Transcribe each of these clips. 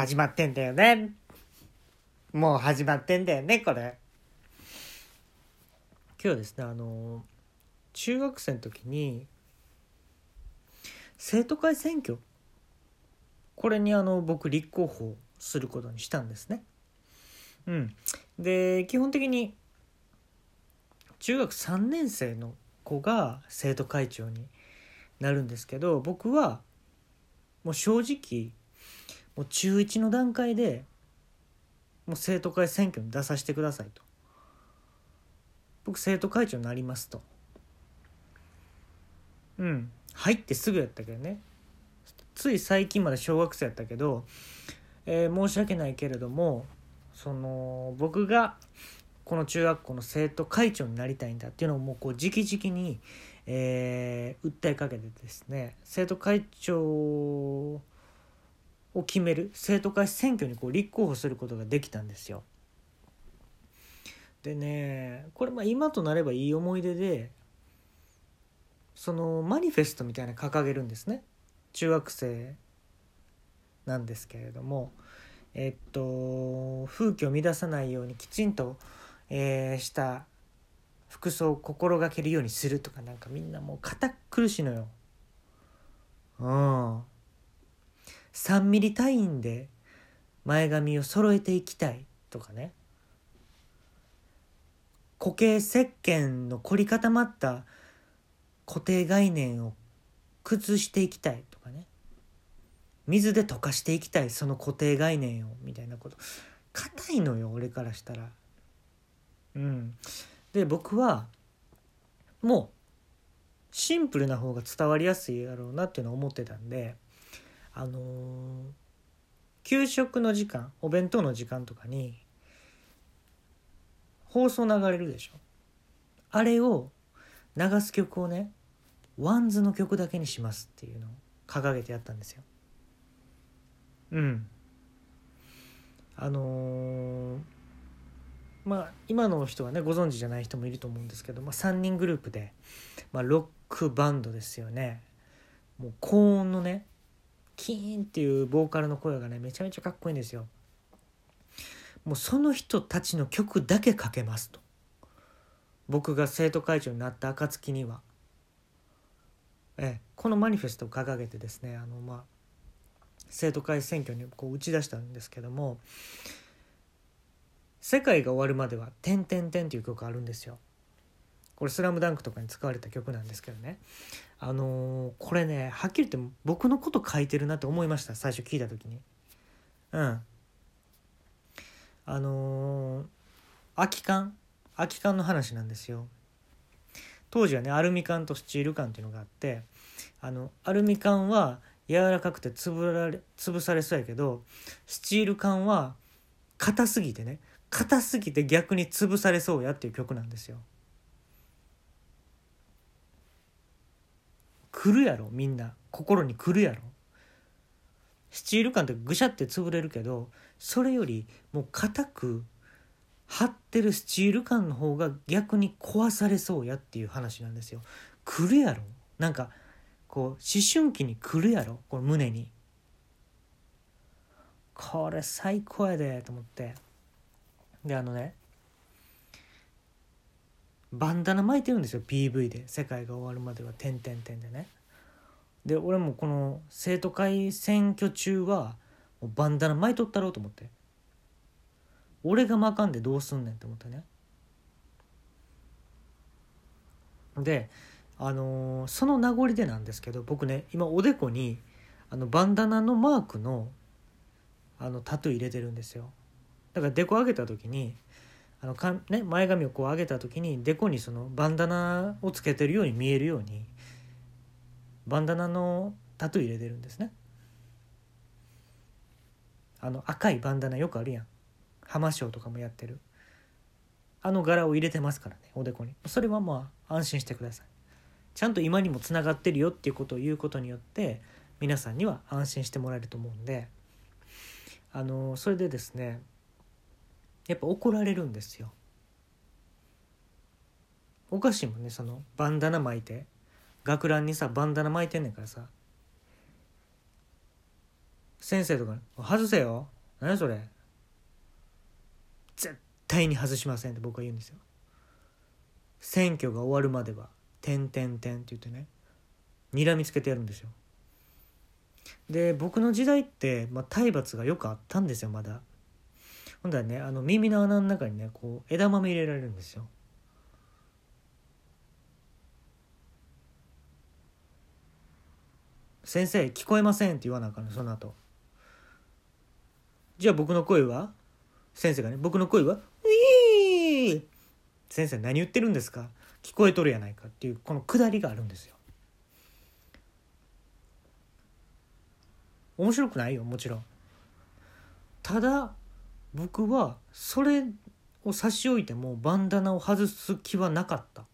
始まってんだよね。もう始まってんだよね、これ。今日はですね、あの、中学生の時に、生徒会選挙、これにあの、僕立候補することにしたんですね。うん。で、基本的に、中学3年生の子が生徒会長になるんですけど僕はもう正直もう中1の段階でもう生徒会選挙に出させてくださいと。僕生徒会長になりますと。うん。入ってすぐやったけどね。つい最近まで小学生やったけど、えー、申し訳ないけれどもその僕がこの中学校の生徒会長になりたいんだっていうのをもうこう直々に、えー、訴えかけてですね。生徒会長を決める生徒会選挙にこう立候補することができたんですよ。でねこれまあ今となればいい思い出でそのマニフェストみたいな掲げるんですね中学生なんですけれどもえっと風紀を乱さないようにきちんと、えー、した服装を心がけるようにするとかなんかみんなもう堅苦しいのよ。うん。3ミリ単位で前髪を揃えていきたいとかね。固形石鹸の凝り固まった固定概念を崩していきたいとかね。水で溶かしていきたいその固定概念をみたいなこと硬いのよ俺からしたらうんで僕はもうシンプルな方が伝わりやすいやろうなっていうのを思ってたんであのー、給食の時間お弁当の時間とかに放送流れるでしょ？あれを流す曲をねワンズの曲だけにしますっていうのを掲げてやったんですよ。うん。あのーまあ今の人はねご存知じゃない人もいると思うんですけど、まあ、3人グループで、まあ、ロックバンドですよね。もう高音のねキーンっていうボーカルの声がねめちゃめちゃかっこいいんですよ。もうその人たちの曲だけかけますと。僕が生徒会長になった暁には。ええこのマニフェストを掲げてですねあのまあ生徒会選挙にこう打ち出したんですけども世界が終わるまでは「てんてんてん」っていう曲あるんですよ。これ「スラムダンクとかに使われた曲なんですけどね。あのー、これねはっきり言って僕のこと書いてるなって思いました最初聞いた時に。うん。あのー、空き缶空き缶の話なんですよ。当時はねアルミ缶とスチール缶っていうのがあってあのアルミ缶は柔らかくて潰られ潰されそうやけどスチール缶は硬すぎてね硬すぎて逆に潰されそうやっていう曲なんですよ。来るやろみんな心に来るやろスチール感ってぐしゃって潰れるけどそれよりもう硬く張ってるスチール感の方が逆に壊されそうやっていう話なんですよ。来るやろなんかこう思春期に来るやろこれ胸に。これ最高やでと思って。であのねバンダナ巻いてるんですよ PV で。世界が終わるまでは。点点点でね。で俺もこの生徒会選挙中はもうバンダナ巻いとったろうと思って。俺が巻かんでどうすんねんって思ってね。であのー、その名残でなんですけど僕ね今おでこにあのバンダナのマークのあのタトゥー入れてるんですよ。だからデコ上げた時にあのか、ね、前髪をこう上げた時にデコにそのバンダナをつけてるように見えるようにバンダナのタトゥー入れてるんですね。あの赤いバンダナよくあるやん。浜章とかもやってる。あの柄を入れてますからねおでこに。それはまあ安心してください。ちゃんと今にもつながってるよっていうことを言うことによって皆さんには安心してもらえると思うんであのそれでですねやっぱ怒られるんですよ。おかしいもんねそのバンダナ巻いて学ランにさバンダナ巻いてんねんからさ。先生とかに「外せよ。何それ」絶対に外しませんって僕は言うんですよ。選挙が終わるまでは「てんてんてん」って言ってね睨みつけてやるんですよ。で僕の時代って、まあ、体罰がよくあったんですよまだ。ほんだらねあの耳の穴の中にねこう枝豆入れられるんですよ。先生聞こえませんって言わなあかんのその後。じゃあ僕の声は？先生がね僕の声は「ウィー!」先生何言ってるんですか？聞こえとるやないかっていうこのくだりがあるんですよ。面白くないよもちろん。ただ僕はそれを差し置いてもバンダナを外す気はなかった。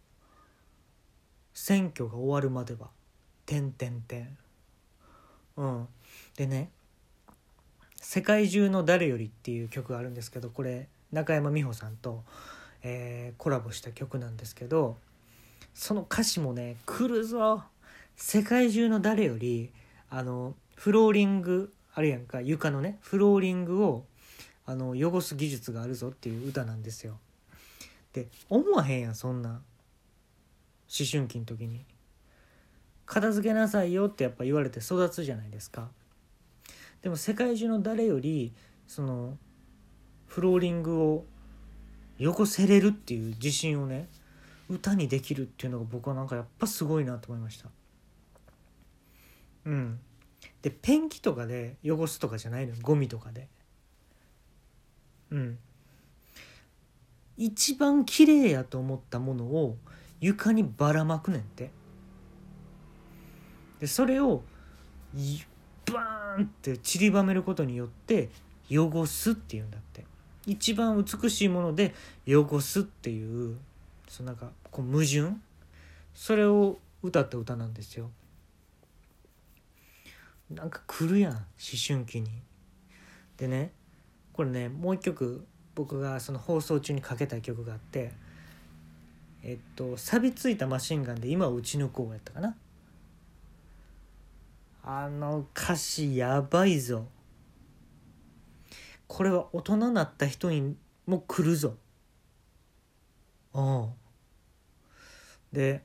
選挙が終わるまでは「てんてんてん」うん。でね「世界中の誰より」っていう曲があるんですけどこれ中山美穂さんと、えー、コラボした曲なんですけどその歌詞もね来るぞ。世界中の誰よりあのフローリングあるやんか床のねフローリングをあの汚す技術があるぞっていう歌なんですよ。で思わへんやんそんな思春期の時に。片付けなさいよってやっぱ言われて育つじゃないですか。でも世界中の誰よりそのフローリングを汚せれるっていう自信をね歌にできるっていうのが僕はなんかやっぱすごいなと思いました。うん。でペンキとかで汚すとかじゃないのゴミとかで。うん。一番綺麗やと思ったものを床にばらまくねんって。でそれをバーンって散りばめることによって汚すっていうんだって。一番美しいもので汚すっていうそのなんかこう矛盾？それを歌った歌なんですよ。なんか来るやん思春期に。でねこれねもう一曲僕がその放送中にかけた曲があってえっと錆びついたマシンガンで今を打ち抜こうやったかな。あの歌詞やばいぞ。これは大人になった人にも来るぞ。うん。で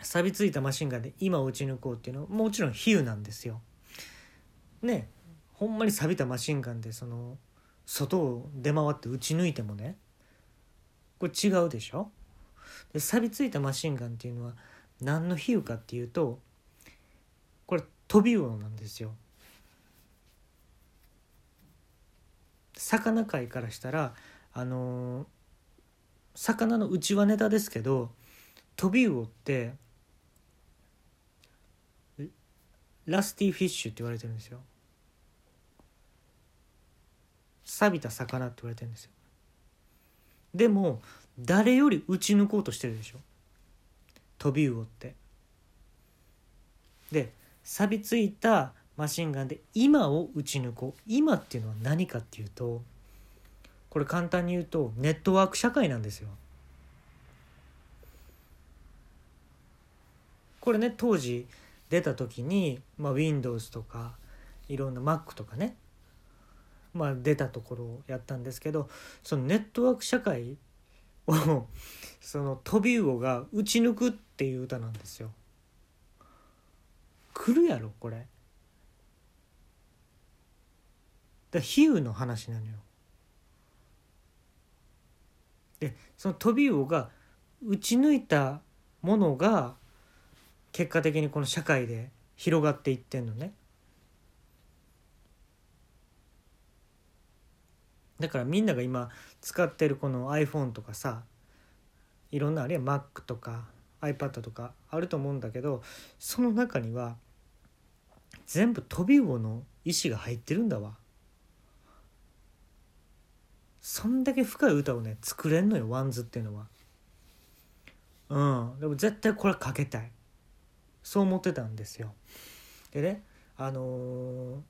錆びついたマシンガンで今を打ち抜こうっていうのはもちろん比喩なんですよ。ね。ほんまに錆びたマシンガンでその外を出回って撃ち抜いてもねこれ違うでしょ？で錆びついたマシンガンっていうのは何の比喩かっていうとこれ飛び魚なんですよ。魚界からしたらあのー、魚の内輪ネタですけど飛び魚ってラスティフィッシュって言われてるんですよ。錆びた魚って言われてるんですよ。でも誰より打ち抜こうとしてるでしょ？飛び魚って。で錆びついたマシンガンで今を打ち抜こう。今っていうのは何かっていうとこれ簡単に言うとネットワーク社会なんですよ。これね当時出た時に、まあ、Windows とかいろんな Mac とかねまあ、出たところをやったんですけどそのネットワーク社会を その飛び魚が打ち抜くっていう歌なんですよ。来るやろこれ。だ比喩の話なのよ。でその飛び魚が打ち抜いたものが結果的にこの社会で広がっていってんのね。だからみんなが今使ってるこの iPhone とかさいろんなあるいは Mac とか iPad とかあると思うんだけどその中には全部飛び魚の意思が入ってるんだわ。そんだけ深い歌をね作れんのよワンズっていうのは。うん。でも絶対これかけたい。そう思ってたんですよ。でねあのー、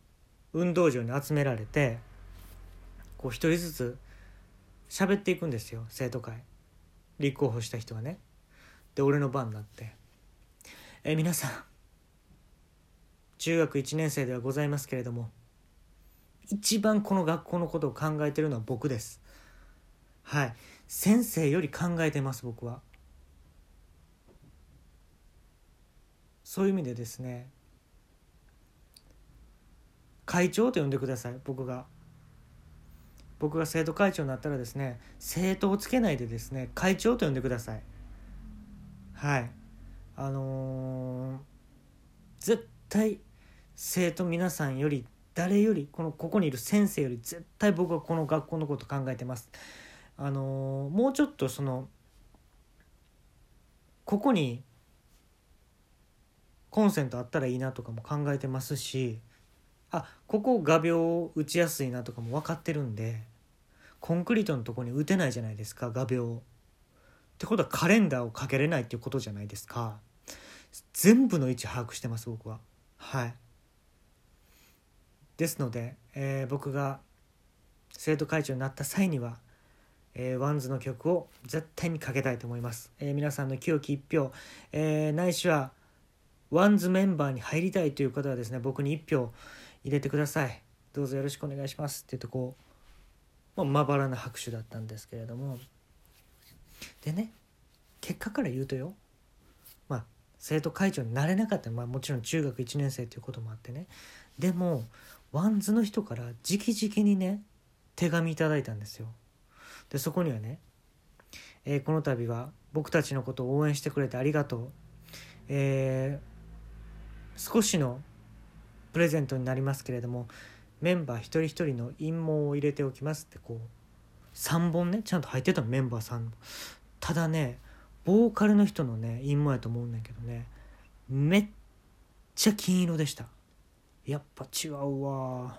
運動場に集められてこう一人ずつ喋っていくんですよ生徒会。立候補した人はね。で俺の番になって「え皆さん中学1年生ではございますけれども一番この学校のことを考えてるのは僕です。はい。先生より考えてます僕は。そういう意味でですね会長と呼んでください僕が。僕が生徒会長になったらですね生徒をつけないでですね会長と呼んでください。はい。あのー、絶対生徒皆さんより誰よりこのここにいる先生より絶対僕はこの学校のこと考えてます。あのー、もうちょっとそのここにコンセントあったらいいなとかも考えてますしあここ画鋲打ちやすいなとかも分かってるんでコンクリートのとこに打てないじゃないですか画鋲ってことはカレンダーをかけれないっていうことじゃないですか。全部の位置把握してます僕は。はい。ですので、えー、僕が生徒会長になった際には、えー、ワンズの曲を絶対にかけたいと思います、えー、皆さんの清き一票、えー、ないしはワンズメンバーに入りたいという方はですね僕に一票入れてください。どうぞよろしくお願いします。って言うとこう、まあ、まばらな拍手だったんですけれども。でね結果から言うとよ。まあ生徒会長になれなかった、まあ、もちろん中学1年生ということもあってね。でもワンズの人から直々にね手紙いただいたんですよ。でそこにはね、えー、この度は僕たちのことを応援してくれてありがとう、えー、少しのプレゼントになりますけれどもメンバー一人一人の陰毛を入れておきますってこう3本ねちゃんと入ってたのメンバーさんただねボーカルの人のね陰毛やと思うんだけどねめっちゃ金色でした。やっぱ違うわ